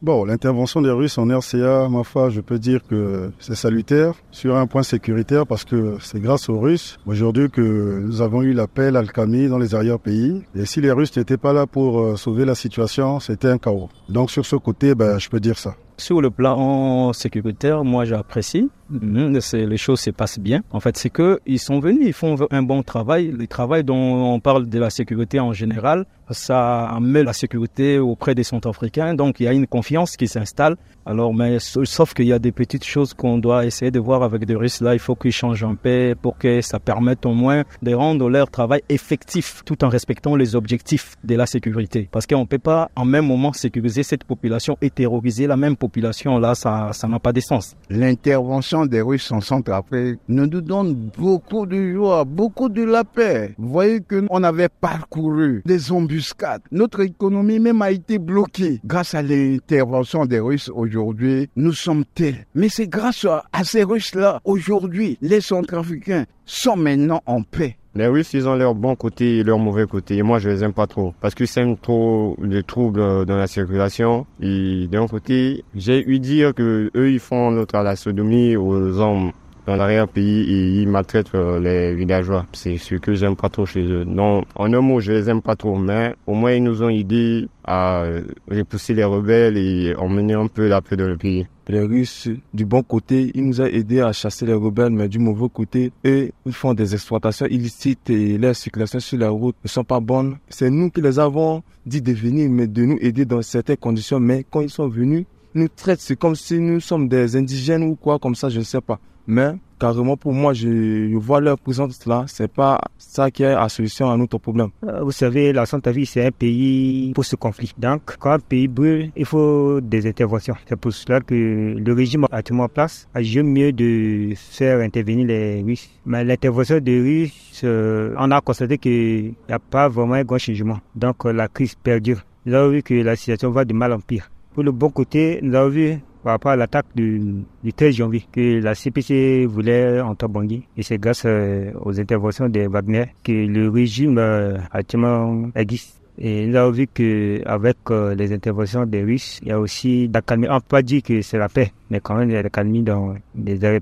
Bon, l'intervention des Russes en RCA, ma foi, je peux dire que c'est salutaire sur un point sécuritaire parce que c'est grâce aux Russes aujourd'hui que nous avons eu l'appel Al-Khami dans les arrière-pays. Et si les Russes n'étaient pas là pour euh, sauver la situation, c'était un chaos. Donc sur ce côté, ben, je peux dire ça. Sur le plan sécuritaire, moi j'apprécie. Les choses se passent bien. En fait, c'est que ils sont venus, ils font un bon travail. Le travail dont on parle de la sécurité en général, ça met la sécurité auprès des Centrafricains. Donc il y a une confiance qui s'installe. Alors, mais sauf qu'il y a des petites choses qu'on doit essayer de voir avec des Russes. Là, il faut qu'ils changent un peu pour que ça permette au moins de rendre leur travail effectif, tout en respectant les objectifs de la sécurité. Parce qu'on peut pas en même moment sécuriser cette population et terroriser la même population. Là, ça, ça n'a pas de sens. L'intervention des Russes en Centrafrique nous donne beaucoup de joie, beaucoup de la paix. Vous voyez que on avait parcouru des embuscades. Notre économie même a été bloquée grâce à l'intervention des Russes aujourd'hui. Nous sommes tels. Mais c'est grâce à ces Russes-là aujourd'hui, les Centrafricains sont maintenant en paix. Les Russes, ils ont leur bon côté et leur mauvais côté. Et moi, je les aime pas trop. Parce qu'ils sèment trop de troubles dans la circulation. Et d'un côté, j'ai eu dire que eux, ils font notre la sodomie aux hommes dans l'arrière-pays ils maltraitent euh, les villageois. C'est ce que j'aime pas trop chez eux. Non, en un mot, je les aime pas trop, mais au moins ils nous ont aidé à repousser les rebelles et emmener un peu la paix dans le pays. Les Russes, du bon côté, ils nous ont aidé à chasser les rebelles, mais du mauvais côté, eux, ils font des exploitations illicites et leurs circulations sur la route ne sont pas bonnes. C'est nous qui les avons dit de venir, mais de nous aider dans certaines conditions. Mais quand ils sont venus, nous traitent, comme si nous sommes des indigènes ou quoi, comme ça, je ne sais pas. Mais carrément pour moi, je, vois leur présence là. C'est pas ça qui est la solution à notre problème. Euh, vous savez, la Centrafrique c'est un pays pour ce conflit. Donc, quand un pays brûle, il faut des interventions. C'est pour cela que le régime actuellement en place a joué mieux de faire intervenir les Russes. Mais l'intervention des Russes, euh, on a constaté qu'il n'y a pas vraiment un grand changement. Donc, euh, la crise perdure. Avons vu que la situation va de mal en pire. Pour le bon côté, nous avons vu par rapport à l'attaque du, 13 janvier que la CPC voulait en Bangui. Et c'est grâce euh, aux interventions de Wagner que le régime euh, actuellement existe. Et nous avons vu qu'avec euh, les interventions des Russes, il y a aussi la. On peut pas dire que c'est la paix, mais quand même il y a la dans les arrêts